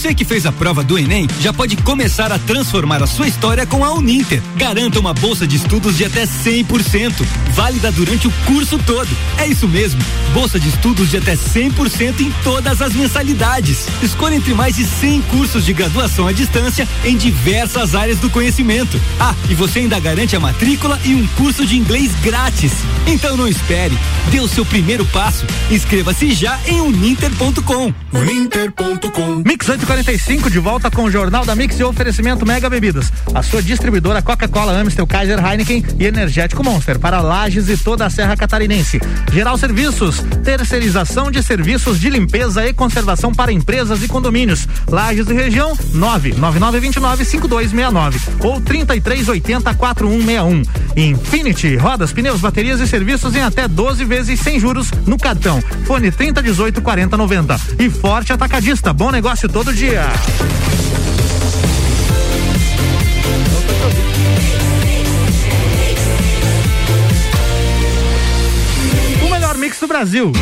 que fez a prova do Enem já pode começar a transformar a sua história com a Uninter. Garanta uma bolsa de estudos de até 100%, válida durante o curso todo. É isso mesmo, bolsa de estudos de até 100% em todas as mensalidades. Escolha entre mais de 100 cursos de graduação à distância em diversas áreas do conhecimento. Ah, e você ainda garante a matrícula e um curso de inglês grátis. Então não espere, dê o seu primeiro passo. Inscreva-se já em uninter.com. Uninter.com 845 de volta com o Jornal da Mix e oferecimento Mega Bebidas. A sua distribuidora Coca-Cola, Amstel, Kaiser, Heineken e Energético Monster para Lages e toda a Serra Catarinense. Geral Serviços, terceirização de serviços de limpeza e conservação para empresas e condomínios. Lages e região 99929 5269 ou 3380 4161. Infinity, rodas, pneus, baterias e serviços em até 12 vezes sem juros no cartão. Fone 30 18 40 90. E Forte Atacadista, bom negócio todo dia. O melhor mix do Brasil.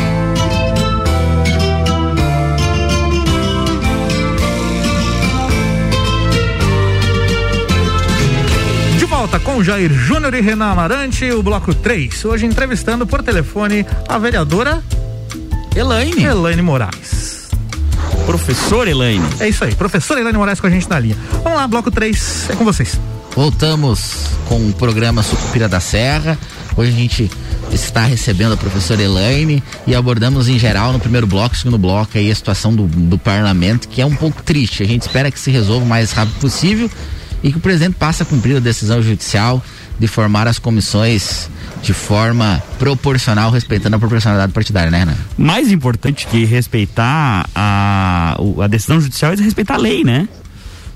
Volta com Jair Júnior e Renan Amarante, o bloco 3. Hoje entrevistando por telefone a vereadora Elaine. Elaine Moraes. Professor Elaine. É isso aí, professora Elaine Moraes com a gente na linha. Vamos lá, bloco 3, é com vocês. Voltamos com o programa Sucupira da Serra. Hoje a gente está recebendo a professora Elaine e abordamos em geral no primeiro bloco, segundo bloco aí a situação do, do parlamento, que é um pouco triste. A gente espera que se resolva o mais rápido possível e que o presidente passe a cumprir a decisão judicial de formar as comissões de forma proporcional, respeitando a proporcionalidade partidária, né, Renan? Mais importante que respeitar a, a decisão judicial é respeitar a lei, né?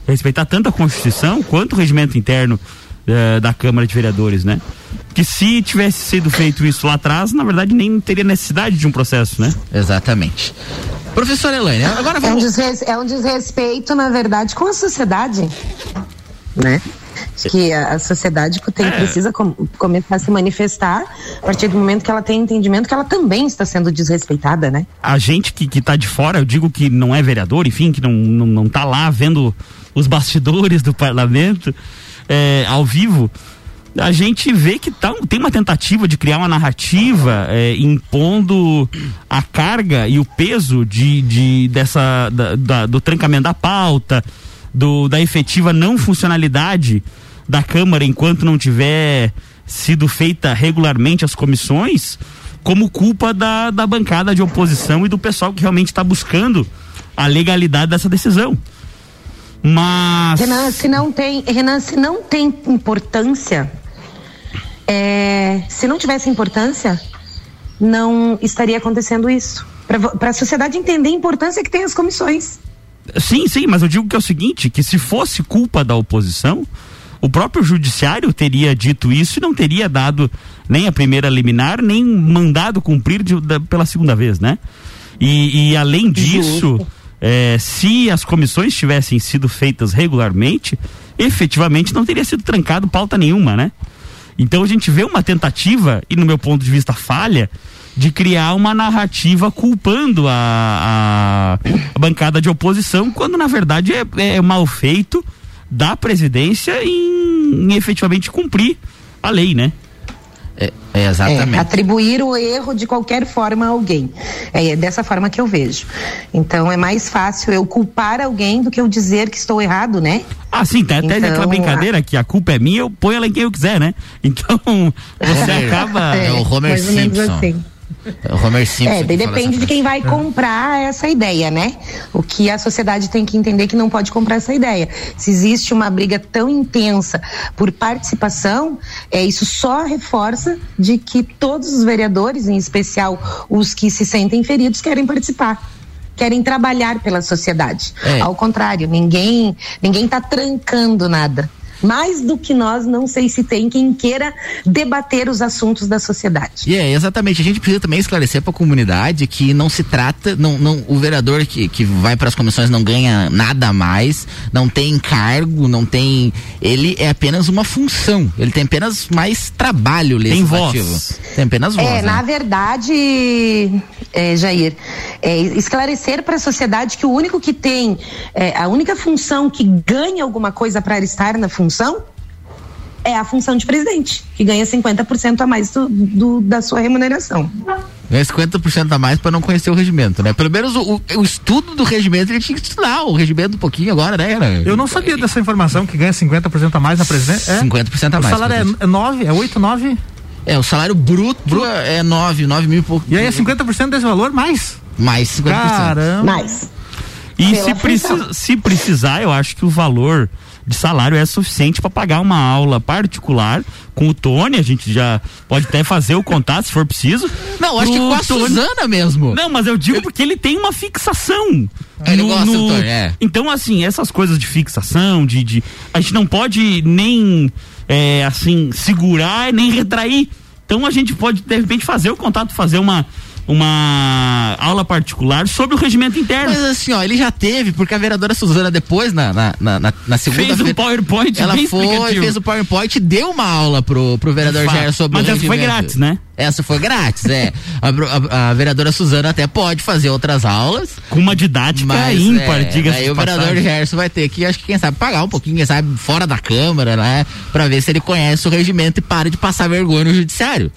Respeitar tanto a Constituição quanto o regimento interno eh, da Câmara de Vereadores, né? Que se tivesse sido feito isso lá atrás, na verdade nem teria necessidade de um processo, né? Exatamente. Professora Elaine, agora É um, desres- é um desrespeito, na verdade, com a sociedade, né? Que a, sociedade tem, precisa com- começar a se manifestar a partir do momento que ela tem entendimento que ela também está sendo desrespeitada, né? a gente que, que tá de fora, eu digo que não é vereador, enfim, que não, não, não tá lá vendo os bastidores do parlamento é, ao vivo, a gente vê que tá, tem uma tentativa de criar uma narrativa é, impondo a carga e o peso de, de dessa da- da- do trancamento da pauta, do, da efetiva não funcionalidade da Câmara enquanto não tiver sido feita regularmente as comissões, como culpa da, da bancada de oposição e do pessoal que realmente está buscando a legalidade dessa decisão. Mas. Renan, se não tem, Renan, se não tem importância, é, se não tivesse importância, não estaria acontecendo isso. Para a sociedade entender a importância que tem as comissões. Sim, sim, mas eu digo que é o seguinte, que se fosse culpa da oposição, o próprio judiciário teria dito isso e não teria dado nem a primeira liminar, nem mandado cumprir de- da- pela segunda vez, né? E, e além disso, eh, se as comissões tivessem sido feitas regularmente, efetivamente não teria sido trancado pauta nenhuma, né? Então a gente vê uma tentativa, e no meu ponto de vista falha, de criar uma narrativa culpando a, a- a bancada de oposição, quando na verdade é, é mal feito da presidência em, em efetivamente cumprir a lei, né? É, exatamente. É, atribuir o erro de qualquer forma a alguém. É dessa forma que eu vejo. Então é mais fácil eu culpar alguém do que eu dizer que estou errado, né? Ah, sim, tem até Então, aquela brincadeira que a culpa é minha, eu ponho ela em quem eu quiser, né? Então, *laughs* você acaba. É o Homer mais ou menos Simpson. assim. É o Homer Simpson. É, depende de quem vai comprar essa ideia, né? O que a sociedade tem que entender que não pode comprar essa ideia. Se existe uma briga tão intensa por participação, é isso só reforça de que todos os vereadores, em especial os que se sentem feridos, querem participar. Querem trabalhar pela sociedade. É. Ao contrário, ninguém ninguém está trancando nada. Mais do que nós, não sei se tem quem queira debater os assuntos da sociedade. E é, exatamente. A gente precisa também esclarecer para a comunidade que não se trata, não, não, o vereador que, que vai para as comissões não ganha nada a mais, não tem cargo, não tem. Ele é apenas uma função. Ele tem apenas mais trabalho Tem legislativo. voz. Tem apenas voz. É, né? na verdade, é, Jair, é, esclarecer para a sociedade que o único que tem, é, a única função que ganha alguma coisa para estar na função é a função de presidente, que ganha 50% a mais do, do- da sua remuneração. Ganha 50% a mais para não conhecer o regimento, né? Pelo menos o, o- o estudo do regimento ele tinha que estudar o regimento um pouquinho agora, né? Era Eu não sabia dessa informação que ganha 50% a mais na presidência. É? 50% a O mais. salário é 9, é 8, 9. É, o salário bruto, é 9, 9 mil e pouco. E aí é 50% desse valor mais? Mais 50%. Caramba. Mais. E se, preci- se precisar, eu acho que o valor de salário é suficiente para pagar uma aula particular com o Tony. A gente já pode até fazer o contato se for preciso. Não, acho que com a Tony- Suzana mesmo. Não, mas eu digo porque ele tem uma fixação. Ele gosta do Tony, é. Então, assim, essas coisas de fixação, de, de. A gente não pode nem é, assim, segurar nem retrair. Então a gente pode, de repente, fazer o contato, fazer uma, uma aula particular sobre o regimento interno. Mas assim, ó, ele já teve, porque a vereadora Suzana depois, na, na, na, na- segunda Fez um PowerPoint ela foi, fez o PowerPoint e deu uma aula pro, pro vereador. Jair sobre Mas o essa foi regimento. grátis, né? Essa foi grátis, é. A, a- a vereadora Suzana até pode fazer outras aulas. Com uma didática Mas, ímpar, é, diga-se Aí o vereador passagem. Gerson vai ter que, acho que quem sabe, pagar um pouquinho, quem sabe, fora da Câmara, né? Pra ver se ele conhece o regimento e para de passar vergonha no judiciário.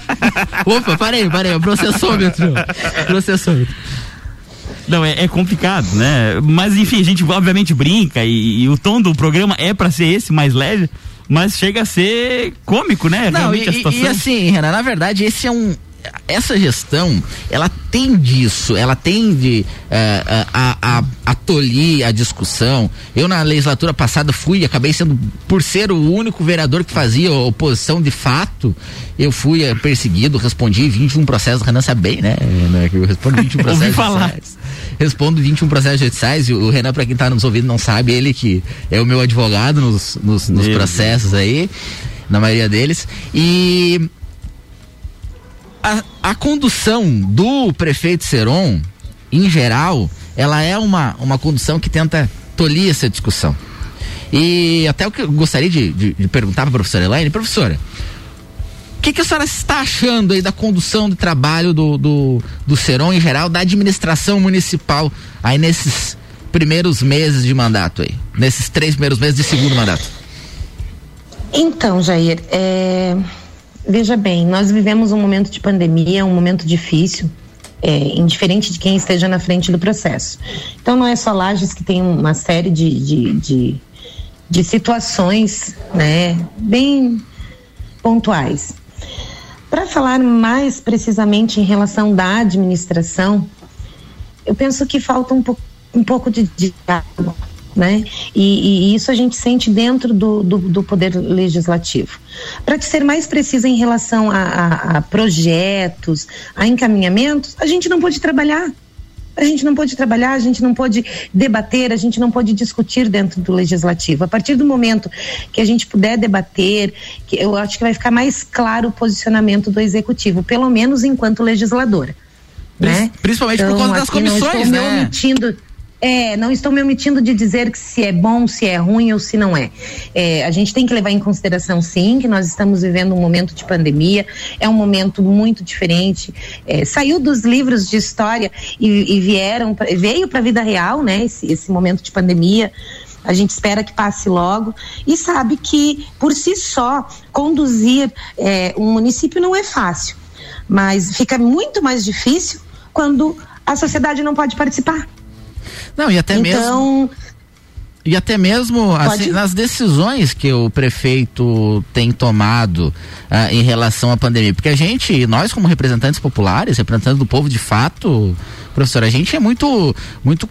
*laughs* Opa, parei, parei, o processômetro. Processômetro. Não, é, é complicado, né? Mas enfim, a gente obviamente brinca e, e o tom do programa é pra ser esse, mais leve, mas chega a ser cômico, né? Não, e, Realmente a situação. e assim, Renan, na verdade, esse é um. Essa gestão, ela tem disso, ela tende eh, eh, a, a, a tolir a discussão. Eu, na legislatura passada, fui, acabei sendo, por ser o único vereador que fazia oposição de fato, eu fui eh, perseguido, respondi 21 processos, Renan sabe bem, né? Renan, que Eu respondo 21 Ouvi processos. falar. judiciais. Respondo 21 processos judiciais e o Renan, pra quem tá nos ouvindo, não sabe, ele que é o meu advogado nos, nos, nos processos aí, na maioria deles. E a, a condução do prefeito Seron, em geral, ela é uma, uma condução que tenta tolir essa discussão. E até o que eu gostaria de, de, de perguntar para a professora Elaine, professora, o que, que a senhora está achando aí da condução do trabalho do, do, do Seron em geral, da administração municipal aí nesses primeiros meses de mandato aí? Nesses três primeiros meses de segundo mandato? Então, Jair, é, veja bem, nós vivemos um momento de pandemia, um momento difícil, é, indiferente de quem esteja na frente do processo. Então, não é só Lages que tem uma série de, de, de, de situações, né, bem pontuais. Para falar mais precisamente em relação da administração, eu penso que falta um, po um pouco de diálogo, né? E, e isso a gente sente dentro do, do, do poder legislativo. Para ser mais precisa em relação a, a, a projetos, a encaminhamentos, a gente não pode trabalhar. A gente não pode trabalhar, a gente não pode debater, a gente não pode discutir dentro do legislativo. A partir do momento que a gente puder debater, que eu acho que vai ficar mais claro o posicionamento do executivo, pelo menos enquanto legisladora. Né? Principalmente por conta das aqui não comissões, estou me né? omitindo, é, não estou me omitindo de dizer que se é bom, se é ruim ou se não é. É, A gente tem que levar em consideração, sim, que nós estamos vivendo um momento de pandemia, é um momento muito diferente. É, saiu dos livros de história e, e vieram, veio para a vida real, né? Esse, esse momento de pandemia. A gente espera que passe logo e sabe que, por si só, conduzir é, um município não é fácil, mas fica muito mais difícil quando a sociedade não pode participar. Não, e até mesmo. Então, E até mesmo assim, nas decisões que o prefeito tem tomado ah, em relação à pandemia. Porque a gente, nós como representantes populares, representantes do povo de fato, professor, a gente é muito, muito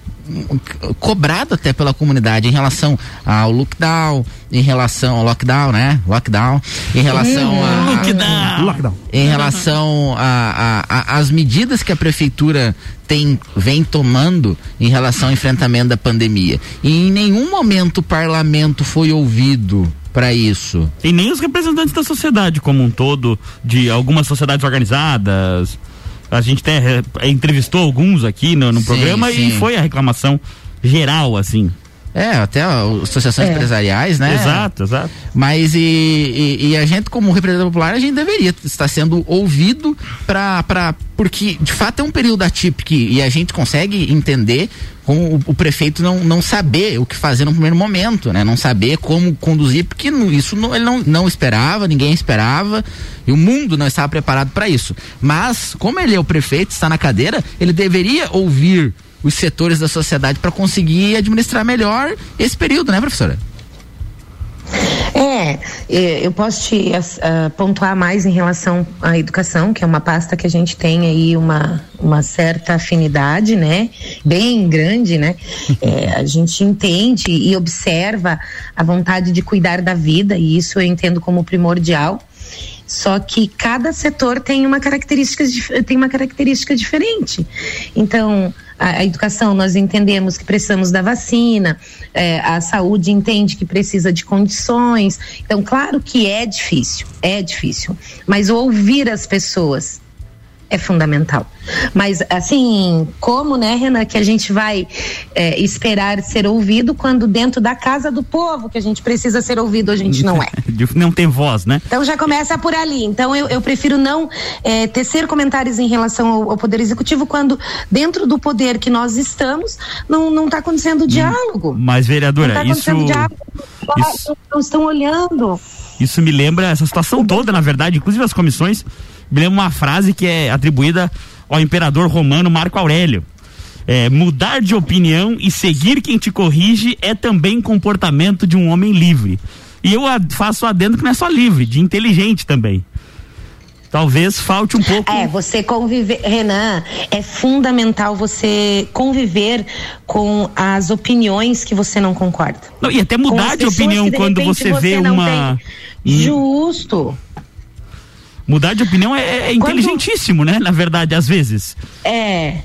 cobrado até pela comunidade em relação ao lockdown, em relação ao lockdown, né? Lockdown, em relação a Lockdown. Lockdown. em relação a- a- a- às medidas que a prefeitura tem vem tomando em relação ao enfrentamento da pandemia. E em nenhum momento o parlamento foi ouvido para isso. E nem os representantes da sociedade como um todo, de algumas sociedades organizadas. A gente até eh, entrevistou alguns aqui no, no Sim, programa e sim. foi a reclamação geral, assim. É, até ó, associações É. empresariais, né? Exato, exato. Mas e, e- e a gente, como representante popular, a gente deveria estar sendo ouvido para para porque de fato é um período atípico e a gente consegue entender com o, o prefeito não, não saber o que fazer no primeiro momento, né? Não saber como conduzir, porque no- isso não, ele não, não esperava, ninguém esperava e o mundo não estava preparado para isso. Mas como ele é o prefeito, está na cadeira, ele deveria ouvir os setores da sociedade para conseguir administrar melhor esse período, né, professora? É, é, eu posso te ah, pontuar mais em relação à educação, que é uma pasta que a gente tem aí uma, uma certa afinidade, né? Bem grande, né? *laughs* É, a gente entende e observa a vontade de cuidar da vida, e isso eu entendo como primordial. Só que cada setor tem uma característica, tem uma característica diferente. Então, a, a educação, nós entendemos que precisamos da vacina, eh, a saúde entende que precisa de condições. Então, claro que é difícil, é difícil. Mas ouvir as pessoas, é fundamental. Mas, assim, como, né, Renan, que a gente vai é, esperar ser ouvido quando dentro da casa do povo que a gente precisa ser ouvido, a gente não é. *laughs* não tem voz, né? Então já começa por ali. Então eu, eu prefiro não é, tecer comentários em relação ao, ao, Poder Executivo quando dentro do poder que nós estamos não está acontecendo diálogo. Mas, vereadora, não tá isso. Diálogo, isso... Não estão olhando. Isso me lembra essa situação toda, na verdade, inclusive as comissões. Me lembra uma frase que é atribuída ao imperador romano Marco Aurélio. É, mudar de opinião e seguir quem te corrige é também comportamento de um homem livre. E eu faço adendo que não é só livre, de inteligente também. Talvez falte um pouco. É, você conviver, Renan, é fundamental você conviver com as opiniões que você não concorda. Não, e até mudar de opinião de quando você vê você uma. Justo. Mudar de opinião é, é inteligentíssimo, né? Na verdade, às vezes. É.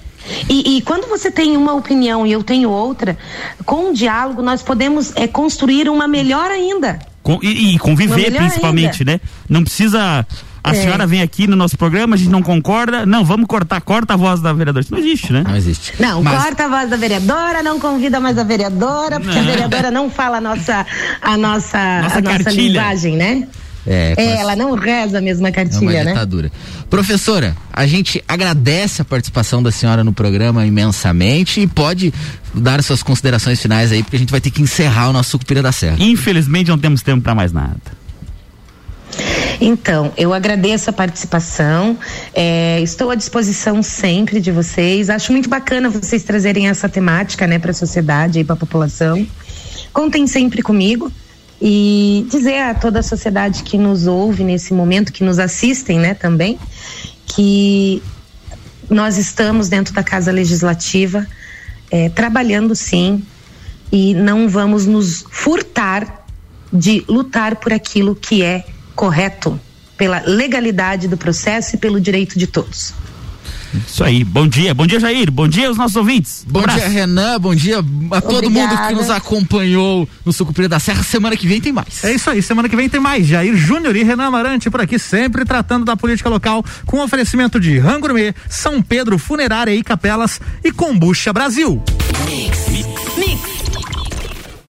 E, e, quando você tem uma opinião e eu tenho outra, com o diálogo nós podemos é, construir uma melhor ainda. Com, e, e, conviver principalmente, ainda. né? Não precisa. A é. senhora vem aqui no nosso programa, a gente não concorda. Não, vamos cortar, corta a voz da vereadora. Isso não existe, né? Não existe. Não, Mas... corta a voz da vereadora, não convida mais a vereadora, porque não. a vereadora não fala a nossa, a nossa, nossa, a nossa linguagem, né? É, é ela não reza a mesma cartilha, é uma ditadura. né? Professora, a gente agradece a participação da senhora no programa imensamente e pode dar suas considerações finais aí, porque a gente vai ter que encerrar o nosso Sucupira da Serra. Infelizmente não temos tempo para mais nada. Então, eu agradeço a participação, é, estou à disposição sempre de vocês. Acho muito bacana vocês trazerem essa temática, né, para a sociedade e para a população. Contem sempre comigo e dizer a toda a sociedade que nos ouve nesse momento, que nos assistem, né, também, que nós estamos dentro da Casa Legislativa é, trabalhando sim e não vamos nos furtar de lutar por aquilo que é correto, pela legalidade do processo e pelo direito de todos. Isso aí. Bom dia. Bom dia, Jair. Bom dia aos nossos ouvintes. Bom um dia, Renan. Bom dia a todo Obrigada. mundo que nos acompanhou no Sucupira da Serra. Semana que vem tem mais. É isso aí. Semana que vem tem mais. Jair Júnior e Renan Amarante por aqui, sempre tratando da política local com oferecimento de Rangourmet, São Pedro Funerária e Capelas e Combucha Brasil. Mix. Mix.